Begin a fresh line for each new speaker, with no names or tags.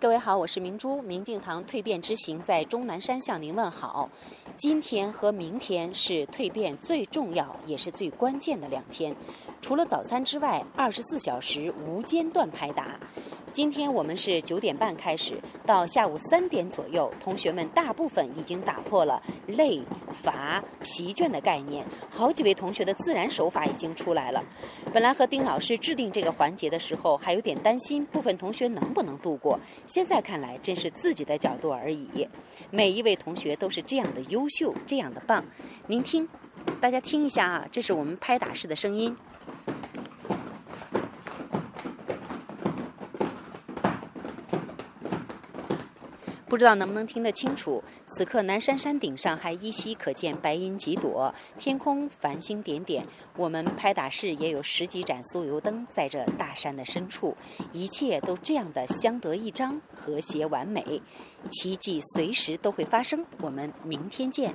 各位好，我是明珠。明镜堂蜕变之行在钟南山向您问好。今天和明天是蜕变最重要也是最关键的两天，除了早餐之外，二十四小时无间断拍打。今天我们是九点半开始，到下午三点左右，同学们大部分已经打破了累、乏、疲倦的概念。好几位同学的自然手法已经出来了。本来和丁老师制定这个环节的时候，还有点担心部分同学能不能度过。现在看来，真是自己的角度而已。每一位同学都是这样的优秀，这样的棒。您听，大家听一下啊，这是我们拍打式的声音。不知道能不能听得清楚？此刻南山山顶上还依稀可见白云几朵，天空繁星点点。我们拍打室也有十几盏酥油灯在这大山的深处，一切都这样的相得益彰、和谐完美，奇迹随时都会发生。我们明天见。